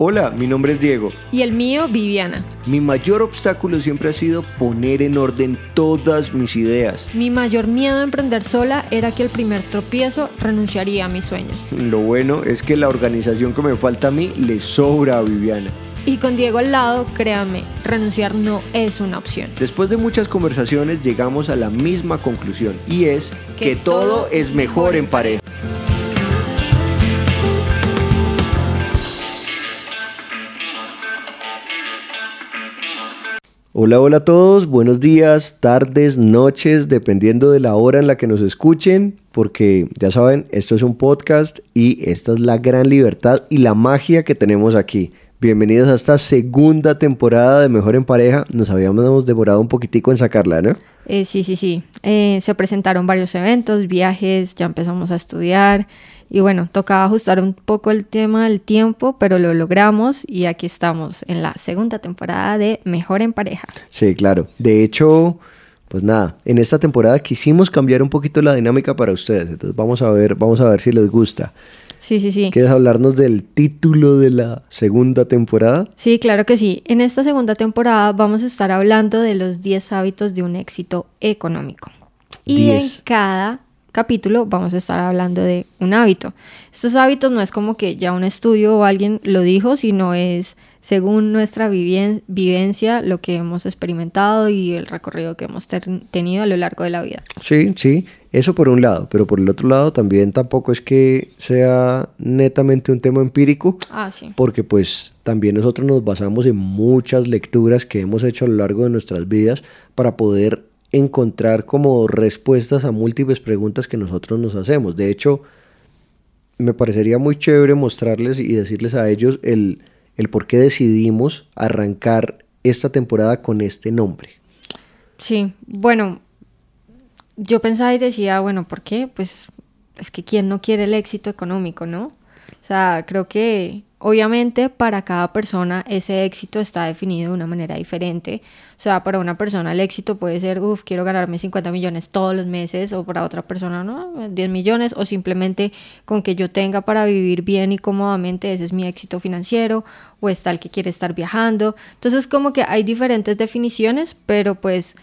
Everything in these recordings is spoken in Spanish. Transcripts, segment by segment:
Hola, mi nombre es Diego. Y el mío, Viviana. Mi mayor obstáculo siempre ha sido poner en orden todas mis ideas. Mi mayor miedo a emprender sola era que el primer tropiezo renunciaría a mis sueños. Lo bueno es que la organización que me falta a mí le sobra a Viviana. Y con Diego al lado, créanme, renunciar no es una opción. Después de muchas conversaciones llegamos a la misma conclusión y es que, todo, es mejor en pareja. Hola, hola a todos, buenos días, tardes, noches, dependiendo de la hora en la que nos escuchen, porque ya saben, esto es un podcast y esta es la gran libertad y la magia que tenemos aquí. Bienvenidos a esta segunda temporada de Mejor en Pareja. Nos habíamos demorado un poquitico en sacarla, ¿no? Eh, sí, sí, sí. Eh, se presentaron varios eventos, viajes, ya empezamos a estudiar. Y bueno, tocaba ajustar un poco el tema del tiempo, pero lo logramos y aquí estamos en la segunda temporada de Mejor en Pareja. Sí, claro. De hecho, pues nada, en esta temporada quisimos cambiar un poquito la dinámica para ustedes. Entonces vamos a ver, vamos a ver si les gusta. Sí, sí, sí. ¿Quieres hablarnos del título de la segunda temporada? Sí, claro que sí. En esta segunda temporada vamos a estar hablando de los 10 hábitos de un éxito económico. Y en cada capítulo vamos a estar hablando de un hábito. Estos hábitos no es como que ya un estudio o alguien lo dijo, sino es según nuestra vivencia, lo que hemos experimentado y el recorrido que hemos tenido a lo largo de la vida. Sí, sí, eso por un lado, pero por el otro lado también tampoco es que sea netamente un tema empírico, ah, sí. porque pues también nosotros nos basamos en muchas lecturas que hemos hecho a lo largo de nuestras vidas para poder encontrar como respuestas a múltiples preguntas que nosotros nos hacemos. De hecho, me parecería muy chévere mostrarles y decirles a ellos el, el por qué decidimos arrancar esta temporada con este nombre. Sí, bueno, yo pensaba y decía, bueno, ¿por qué? Pues es que quién no quiere el éxito económico, ¿no? O sea, creo que Obviamente para cada persona ese éxito está definido de una manera diferente. O sea, para una persona el éxito puede ser, uff, quiero ganarme 50 millones todos los meses, o para otra persona, ¿no? 10 millones, o simplemente con que yo tenga para vivir bien y cómodamente, ese es mi éxito financiero, o está el que quiere estar viajando. Entonces como que hay diferentes definiciones, pero pues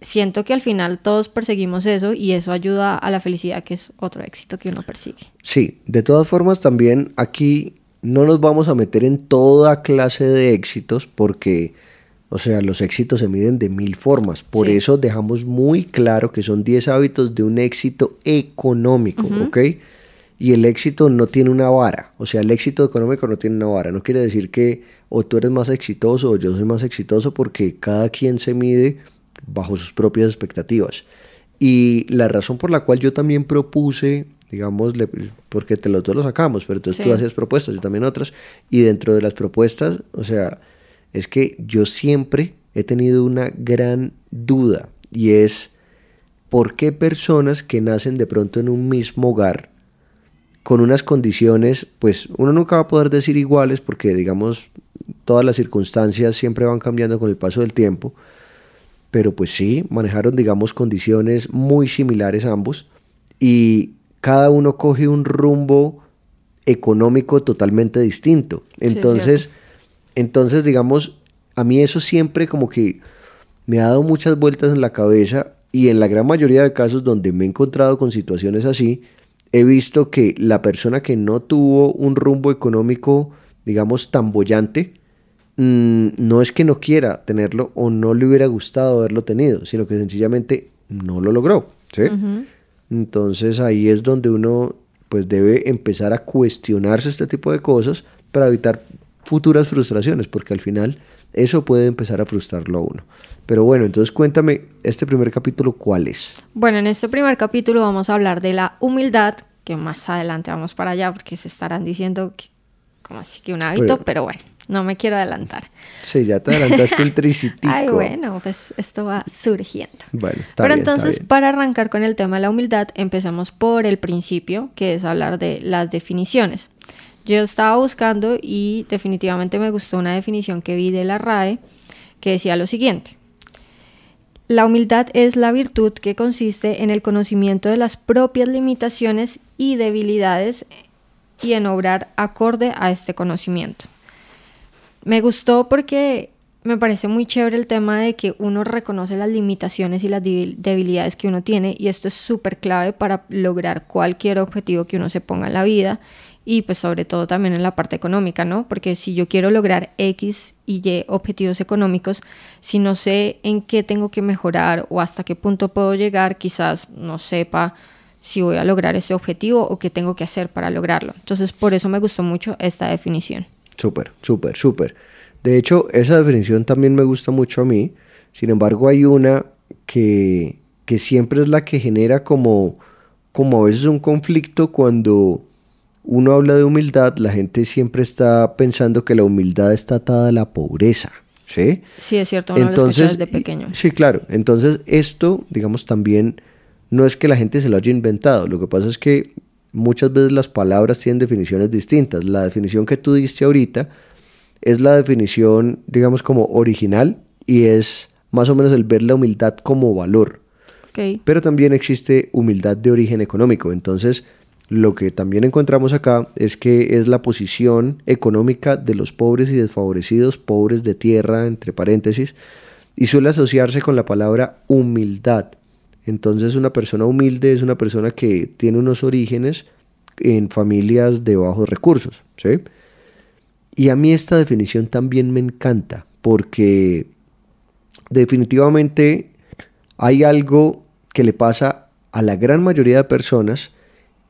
siento que al final todos perseguimos eso y eso ayuda a la felicidad, que es otro éxito que uno persigue. Sí, de todas formas también aquí no nos vamos a meter en toda clase de éxitos porque, o sea, los éxitos se miden de mil formas. Por eso dejamos muy claro que son 10 hábitos de un éxito económico, ¿ok? Y el éxito no tiene una vara, o sea, el éxito económico no tiene una vara. No quiere decir que o tú eres más exitoso o yo soy más exitoso porque cada quien se mide bajo sus propias expectativas. Y la razón por la cual yo también propuse digamos, porque te los dos lo sacamos, pero entonces tú haces propuestas, yo también otras, y dentro de las propuestas, o sea, es que yo siempre he tenido una gran duda, y es, ¿por qué personas que nacen de pronto en un mismo hogar, con unas condiciones, pues uno nunca va a poder decir iguales, porque digamos, todas las circunstancias siempre van cambiando con el paso del tiempo, pero pues sí, manejaron, digamos, condiciones muy similares ambos, y cada uno coge un rumbo económico totalmente distinto. Entonces, entonces, digamos, a mí eso siempre como que me ha dado muchas vueltas en la cabeza y en la gran mayoría de casos donde me he encontrado con situaciones así, he visto que la persona que no tuvo un rumbo económico, digamos, tan bollante, mm, no es que no quiera tenerlo o no le hubiera gustado haberlo tenido, sino que sencillamente no lo logró. ¿sí? Entonces ahí es donde uno pues debe empezar a cuestionarse este tipo de cosas para evitar futuras frustraciones, porque al final eso puede empezar a frustrarlo a uno. Pero bueno, entonces cuéntame, este primer capítulo, ¿cuál es? Bueno, en este primer capítulo vamos a hablar de la humildad, que más adelante vamos para allá, porque se estarán diciendo que, como así que un hábito, pero bueno. No me quiero adelantar. Sí, ya te adelantaste el tricitico. Ay, bueno, pues esto va surgiendo. Bueno, Pero entonces, para arrancar con el tema de la humildad, empezamos por el principio, que es hablar de las definiciones. Yo estaba buscando y definitivamente me gustó una definición que vi de la RAE que decía lo siguiente. La humildad es la virtud que consiste en el conocimiento de las propias limitaciones y debilidades y en obrar acorde a este conocimiento. Me gustó porque me parece muy chévere el tema de que uno reconoce las limitaciones y las debilidades que uno tiene y esto es súper clave para lograr cualquier objetivo que uno se ponga en la vida y pues sobre todo también en la parte económica, ¿no? Porque si yo quiero lograr X y Y objetivos económicos, si no sé en qué tengo que mejorar o hasta qué punto puedo llegar, quizás no sepa si voy a lograr ese objetivo o qué tengo que hacer para lograrlo. Entonces, por eso me gustó mucho esta definición. Súper, súper, súper. De hecho, esa definición también me gusta mucho a mí. Sin embargo, hay una que, que siempre es la que genera como, como a veces un conflicto cuando uno habla de humildad, la gente siempre está pensando que la humildad está atada a la pobreza. ¿Sí? Sí, es cierto, uno Entonces, lo desde pequeño. Sí, claro. Entonces, esto, digamos, también no es que la gente se lo haya inventado. Lo que pasa es que muchas veces las palabras tienen definiciones distintas. La definición que tú diste ahorita es la definición, digamos, como original y es más o menos el ver la humildad como valor. Okay. Pero también existe humildad de origen económico. Entonces, lo que también encontramos acá es que es la posición económica de los pobres y desfavorecidos, pobres de tierra, entre paréntesis, y suele asociarse con la palabra humildad. Entonces una persona humilde es una persona que tiene unos orígenes en familias de bajos recursos. ¿sí? Y a mí esta definición también me encanta porque definitivamente hay algo que le pasa a la gran mayoría de personas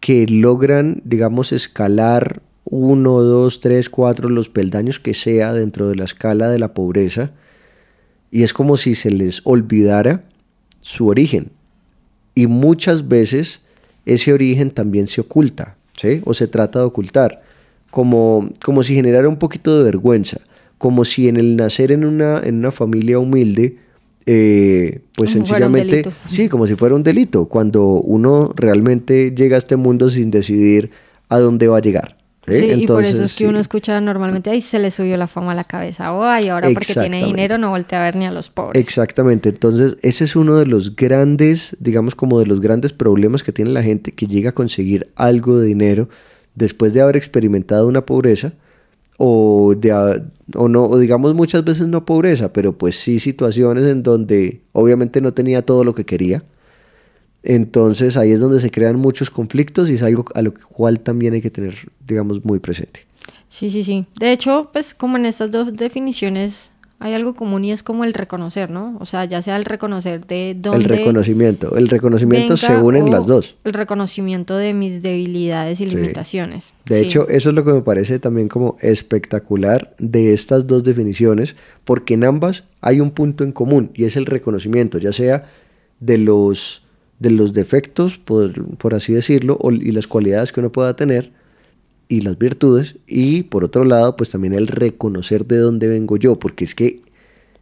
que logran, digamos, escalar uno, dos, tres, cuatro, los peldaños que sea dentro de la escala de la pobreza, y es como si se les olvidara su origen. Y muchas veces ese origen también se oculta, ¿sí? O se trata de ocultar, como, como si generara un poquito de vergüenza, como si en el nacer en una, en una familia humilde eh, pues sencillamente, sí, como si fuera un delito, cuando uno realmente llega a este mundo sin decidir a dónde va a llegar. ¿Eh? Sí, y por eso es que uno escucha normalmente, ahí se le subió la fama a la cabeza, o ay, ahora porque tiene dinero no voltea a ver ni a los pobres. Exactamente, entonces ese es uno de los grandes, digamos como de los grandes problemas que tiene la gente que llega a conseguir algo de dinero después de haber experimentado una pobreza o, de, o no, o digamos muchas veces no pobreza, pero pues sí situaciones en donde obviamente no tenía todo lo que quería. Entonces ahí es donde se crean muchos conflictos y es algo a lo cual también hay que tener, digamos, muy presente. Sí, sí, sí. De hecho, pues como en estas dos definiciones hay algo común y es como el reconocer, ¿no? O sea, ya sea el reconocer de dónde... El reconocimiento. El reconocimiento se unen las dos. El reconocimiento de mis debilidades y limitaciones. De hecho, eso es lo que me parece también como espectacular de estas dos definiciones, porque en ambas hay un punto en común y es el reconocimiento, ya sea de los, de los defectos, por, por así decirlo, y las cualidades que uno pueda tener, y las virtudes y por otro lado pues también el reconocer de dónde vengo yo porque es que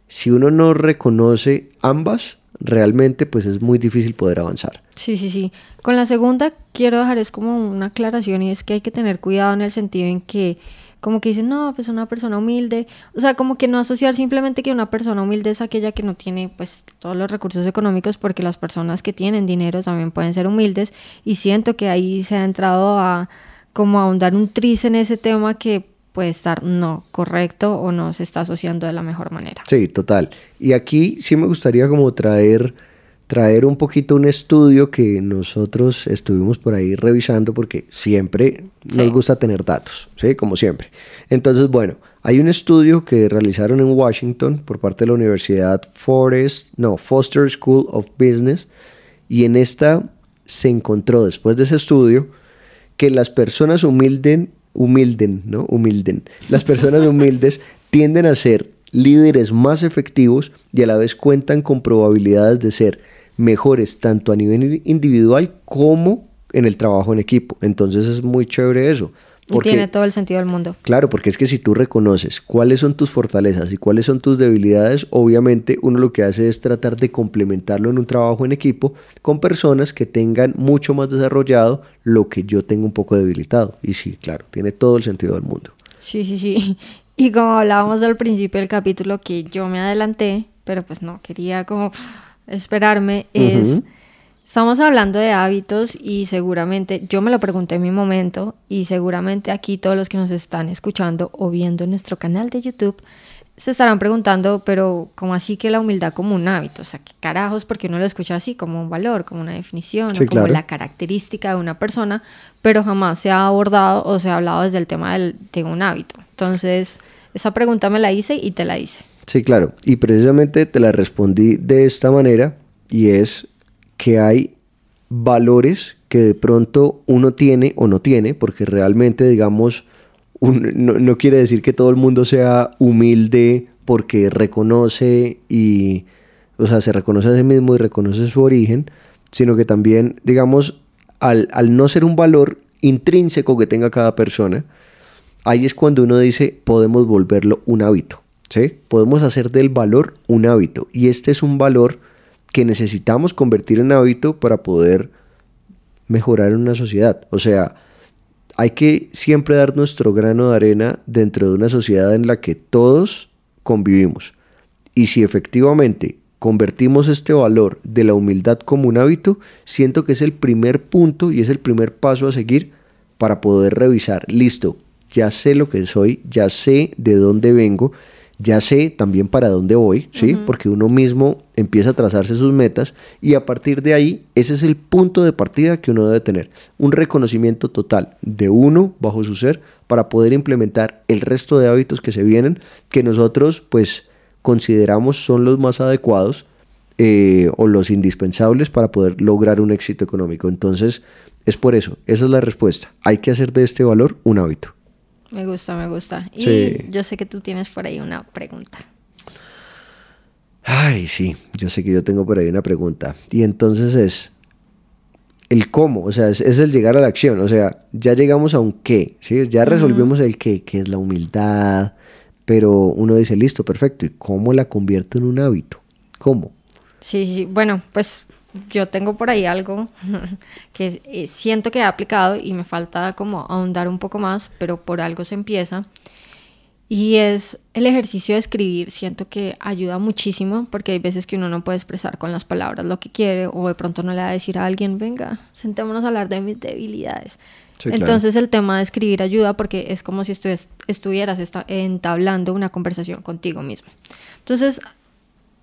si uno no reconoce ambas realmente pues es muy difícil poder avanzar. Sí, sí, sí. Con la segunda quiero dejar es como una aclaración y es que hay que tener cuidado en el sentido en que como que dicen, no, pues una persona humilde, o sea, como que no asociar simplemente que una persona humilde es aquella que no tiene pues todos los recursos económicos porque las personas que tienen dinero también pueden ser humildes y siento que ahí se ha entrado a como ahondar un tris en ese tema que puede estar no correcto o no se está asociando de la mejor manera. Sí, total. Y aquí sí me gustaría como traer, traer un poquito un estudio que nosotros estuvimos por ahí revisando porque siempre nos gusta tener datos, ¿sí? Como siempre. Entonces, bueno, hay un estudio que realizaron en Washington por parte de la Universidad Forest, no, Foster School of Business y en esta se encontró después de ese estudio que las personas humilden, humilden, ¿no? Humilden. Las personas humildes tienden a ser líderes más efectivos y a la vez cuentan con probabilidades de ser mejores tanto a nivel individual como en el trabajo en equipo. Entonces es muy chévere eso. Porque, tiene todo el sentido del mundo. Claro, porque es que si tú reconoces cuáles son tus fortalezas y cuáles son tus debilidades, obviamente uno lo que hace es tratar de complementarlo en un trabajo en equipo con personas que tengan mucho más desarrollado lo que yo tengo un poco debilitado. Y sí, claro, tiene todo el sentido del mundo. Sí, sí, sí. Y como hablábamos al principio del capítulo, que yo me adelanté, pero pues no, quería como esperarme, es Estamos hablando de hábitos y seguramente, yo me lo pregunté en mi momento y seguramente aquí todos los que nos están escuchando o viendo en nuestro canal de YouTube se estarán preguntando, pero ¿cómo así que la humildad como un hábito? O sea, ¿qué carajos? Porque uno lo escucha así, como un valor, como una definición, como la característica de una persona, pero jamás se ha abordado o se ha hablado desde el tema del, de un hábito. Entonces, esa pregunta me la hice y te la hice. Sí, claro. Y precisamente te la respondí de esta manera y es que hay valores que de pronto uno tiene o no tiene, porque realmente, digamos, no, quiere decir que todo el mundo sea humilde porque reconoce y, o sea, se reconoce a sí mismo y reconoce su origen, sino que también, digamos, al, al no ser un valor intrínseco que tenga cada persona, ahí es cuando uno dice, podemos volverlo un hábito, ¿sí? Podemos hacer del valor un hábito. Y este es un valor que necesitamos convertir en hábito para poder mejorar en una sociedad. O sea, hay que siempre dar nuestro grano de arena dentro de una sociedad en la que todos convivimos. Y si efectivamente convertimos este valor de la humildad como un hábito, siento que es el primer punto y es el primer paso a seguir para poder revisar, listo, ya sé lo que soy, ya sé de dónde vengo, ya sé también para dónde voy, ¿sí? Porque uno mismo empieza a trazarse sus metas y a partir de ahí, ese es el punto de partida que uno debe tener. Un reconocimiento total de uno bajo su ser para poder implementar el resto de hábitos que se vienen, que nosotros pues consideramos son los más adecuados eh, o los indispensables para poder lograr un éxito económico. Entonces, es por eso, esa es la respuesta. Hay que hacer de este valor un hábito. Me gusta, me gusta. Y yo sé que tú tienes por ahí una pregunta. Ay, sí, yo sé que yo tengo por ahí una pregunta. Y entonces es el cómo, o sea, es, el llegar a la acción, o sea, ya llegamos a un qué, ¿sí? Ya resolvimos el qué, que es la humildad, pero uno dice, listo, perfecto, ¿y cómo la convierto en un hábito? ¿Cómo? Sí, sí, bueno, pues yo tengo por ahí algo que eh, siento que he aplicado y me falta como ahondar un poco más, pero por algo se empieza. Y es el ejercicio de escribir, siento que ayuda muchísimo porque hay veces que uno no puede expresar con las palabras lo que quiere o de pronto no le va a decir a alguien, venga, sentémonos a hablar de mis debilidades. Entonces el tema de escribir ayuda porque es como si estuvieras entablando una conversación contigo mismo. Entonces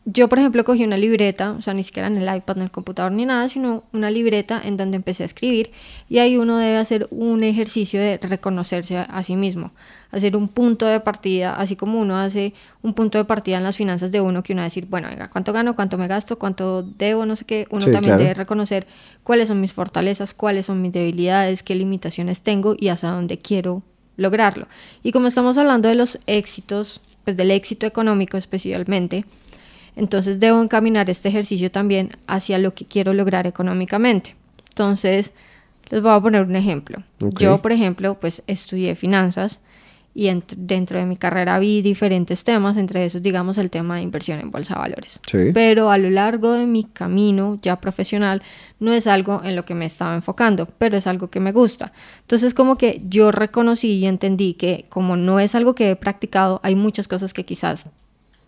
yo, por ejemplo, cogí una libreta, o sea, ni siquiera en el iPad, en el computador ni nada, sino una libreta en donde empecé a escribir y ahí uno debe hacer un ejercicio de reconocerse a, sí mismo, hacer un punto de partida, así como uno hace un punto de partida en las finanzas de uno, que uno va a decir, bueno, venga, ¿cuánto gano? ¿Cuánto me gasto? ¿Cuánto debo? No sé qué. Uno también debe reconocer cuáles son mis fortalezas, cuáles son mis debilidades, qué limitaciones tengo y hacia dónde quiero lograrlo. Y como estamos hablando de los éxitos, pues del éxito económico especialmente, entonces debo encaminar este ejercicio también hacia lo que quiero lograr económicamente. Entonces, les voy a poner un ejemplo. Yo, por ejemplo, pues estudié finanzas y dentro de mi carrera vi diferentes temas, entre esos, digamos, el tema de inversión en bolsa de valores. Pero a lo largo de mi camino ya profesional, no es algo en lo que me estaba enfocando, pero es algo que me gusta. Entonces, como que yo reconocí y entendí que como no es algo que he practicado, hay muchas cosas que quizás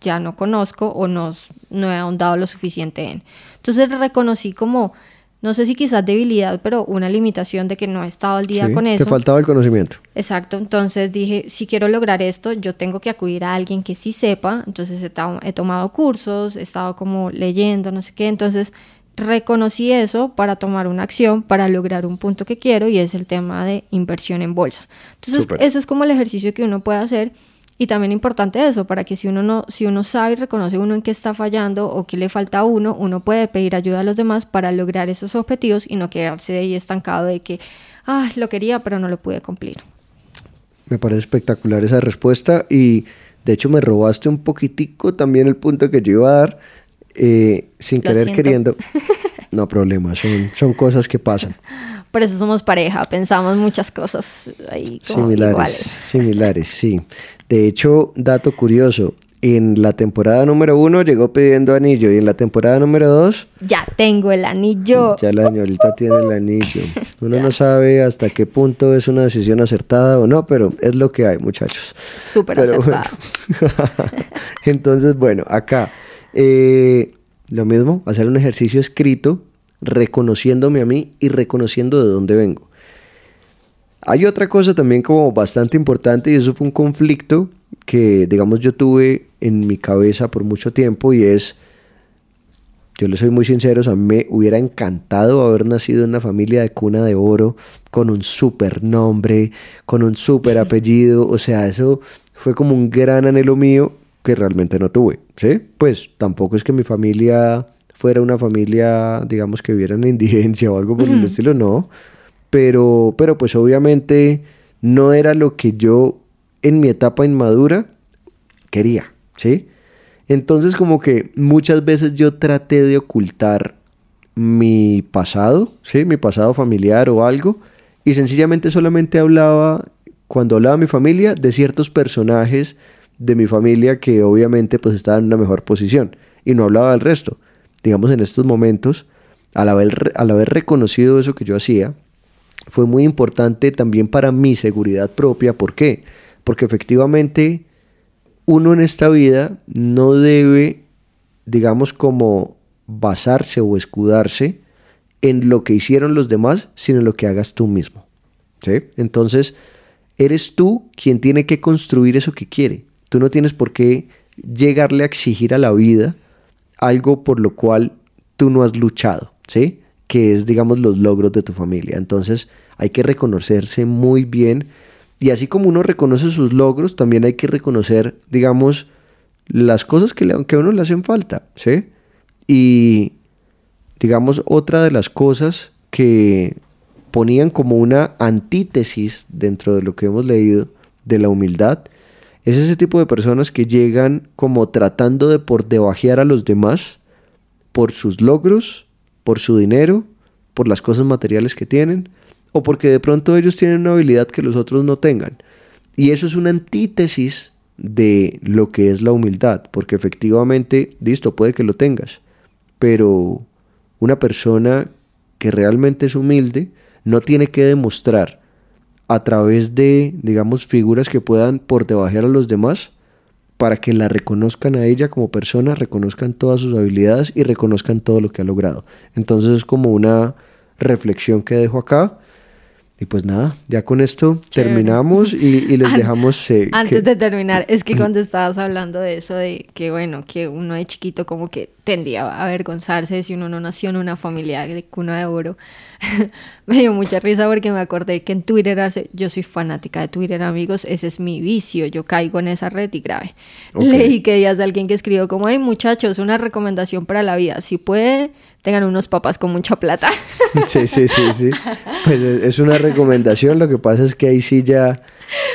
ya no conozco o no, no he ahondado lo suficiente en. Entonces reconocí como, no sé si quizás debilidad, pero una limitación de que no he estado al día con eso. Te faltaba el conocimiento. Exacto, entonces dije, si quiero lograr esto, yo tengo que acudir a alguien que sí sepa, entonces he, he tomado cursos, he estado como leyendo, no sé qué, entonces reconocí eso para tomar una acción para lograr un punto que quiero y es el tema de inversión en bolsa. Entonces, ese es como el ejercicio que uno puede hacer y también importante eso, para que si uno, no, si uno sabe y reconoce uno en qué está fallando o qué le falta a uno, uno puede pedir ayuda a los demás para lograr esos objetivos y no quedarse ahí estancado de que, ah, lo quería, pero no lo pude cumplir. Me parece espectacular esa respuesta y de hecho me robaste un poquitico también el punto que yo iba a dar, eh, sin querer queriendo. No problema, son, son cosas que pasan. Por eso somos pareja, pensamos muchas cosas ahí como similares. Similares, sí. De hecho, dato curioso, en la temporada número uno llegó pidiendo anillo y en la temporada número dos... Ya tengo el anillo. Ya la señorita tiene el anillo. Uno no sabe hasta qué punto es una decisión acertada o no, pero es lo que hay, muchachos. Súper acertada. Entonces, bueno, acá eh, lo mismo, hacer un ejercicio escrito reconociéndome a mí y reconociendo de dónde vengo. Hay otra cosa también como bastante importante y eso fue un conflicto que, digamos, yo tuve en mi cabeza por mucho tiempo y es, yo le soy muy sincero, a mí me hubiera encantado haber nacido en una familia de cuna de oro, con un super nombre, con un super apellido, o sea, eso fue como un gran anhelo mío que realmente no tuve, ¿sí? Pues tampoco es que mi familia fuera una familia, digamos, que viviera en indigencia o algo por el estilo, no. Pero, pero pues obviamente no era lo que yo en mi etapa inmadura quería, ¿sí? Entonces como que muchas veces yo traté de ocultar mi pasado, ¿sí? Mi pasado familiar o algo, y sencillamente solamente hablaba, cuando hablaba de mi familia, de ciertos personajes de mi familia que obviamente pues estaban en una mejor posición, y no hablaba del resto digamos, en estos momentos, al haber, al haber reconocido eso que yo hacía, fue muy importante también para mi seguridad propia. ¿Por qué? Porque efectivamente uno en esta vida no debe, digamos, como basarse o escudarse en lo que hicieron los demás, sino en lo que hagas tú mismo. Entonces, eres tú quien tiene que construir eso que quiere. Tú no tienes por qué llegarle a exigir a la vida algo por lo cual tú no has luchado, ¿sí? Que es, digamos, los logros de tu familia. Entonces hay que reconocerse muy bien. Y así como uno reconoce sus logros, también hay que reconocer, digamos, las cosas que, le, que a uno le hacen falta, ¿sí? Y, digamos, otra de las cosas que ponían como una antítesis dentro de lo que hemos leído de la humildad es ese tipo de personas que llegan como tratando de por debajear a los demás por sus logros, por su dinero, por las cosas materiales que tienen, o porque de pronto ellos tienen una habilidad que los otros no tengan. Y eso es una antítesis de lo que es la humildad, porque efectivamente, listo, puede que lo tengas, pero una persona que realmente es humilde no tiene que demostrar a través de, digamos, figuras que puedan por debajear a los demás para que la reconozcan a ella como persona, reconozcan todas sus habilidades y reconozcan todo lo que ha logrado. Entonces es como una reflexión que dejo acá y pues nada, ya con esto terminamos y, les dejamos... Eh, antes de terminar, es que cuando estabas hablando de eso, de que bueno, que uno de chiquito como que tendía a avergonzarse si uno no nació en una familia de cuna de oro, me dio mucha risa porque me acordé que en Twitter hace, yo soy fanática de Twitter, amigos, ese es mi vicio, yo caigo en esa red y grave. Leí que días de alguien que escribió como, hey muchachos, una recomendación para la vida, si puede tengan unos papás con mucha plata. Sí, sí, sí, sí. Pues es una recomendación, lo que pasa es que ahí sí ya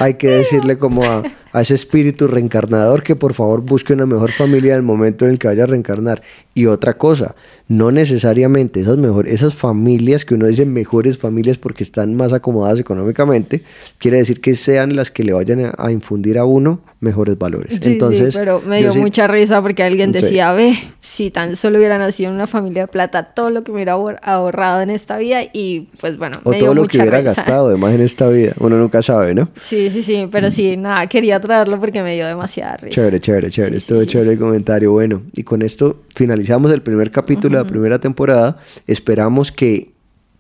hay que decirle como a, a ese espíritu reencarnador que por favor busque una mejor familia en el momento en el que vaya a reencarnar. Y otra cosa, no necesariamente esas, mejor, esas familias que uno dice mejores familias porque están más acomodadas económicamente, quiere decir que sean las que le vayan a, infundir a uno mejores valores. Sí, Entonces, sí, pero me dio mucha risa porque alguien decía, ve, si tan solo hubiera nacido en una familia de plata, todo lo que me hubiera ahorrado en esta vida y pues bueno, o todo lo que hubiera gastado además en esta vida, uno nunca sabe, ¿no? Sí, sí, sí, pero sí, nada, quería traerlo porque me dio demasiada risa. Chévere, chévere, chévere. Estuvo chévere el comentario. Bueno, y con esto finalizamos el primer capítulo de la primera temporada. Esperamos que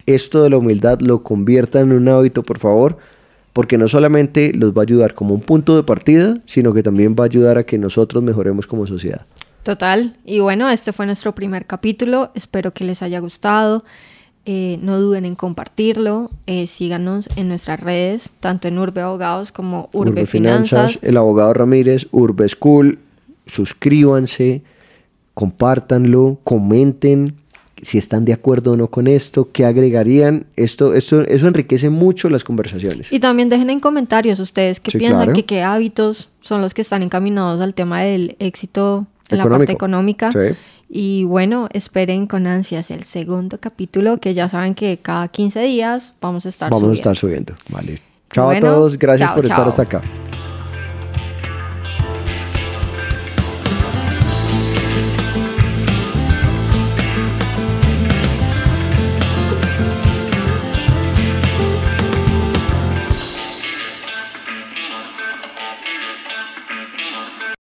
esto de la humildad lo convierta en un hábito, por favor, porque no solamente los va a ayudar como un punto de partida, sino que también va a ayudar a que nosotros mejoremos como sociedad. Total. Y bueno, este fue nuestro primer capítulo. Espero que les haya gustado. Eh, no duden en compartirlo. Eh, síganos en nuestras redes, tanto en Urbe Abogados como Urbe, Finanzas. El abogado Ramírez, Urbe School. Suscríbanse, compártanlo, comenten si están de acuerdo o no con esto, qué agregarían. Esto, esto, eso enriquece mucho las conversaciones. Y también dejen en comentarios ustedes qué piensan, que qué hábitos son los que están encaminados al tema del éxito en la parte económica. Sí. Y bueno, esperen con ansias el segundo capítulo, que ya saben que cada 15 días vamos a estar vamos subiendo. Vamos a estar subiendo, vale. Chao a todos, gracias por estar hasta acá.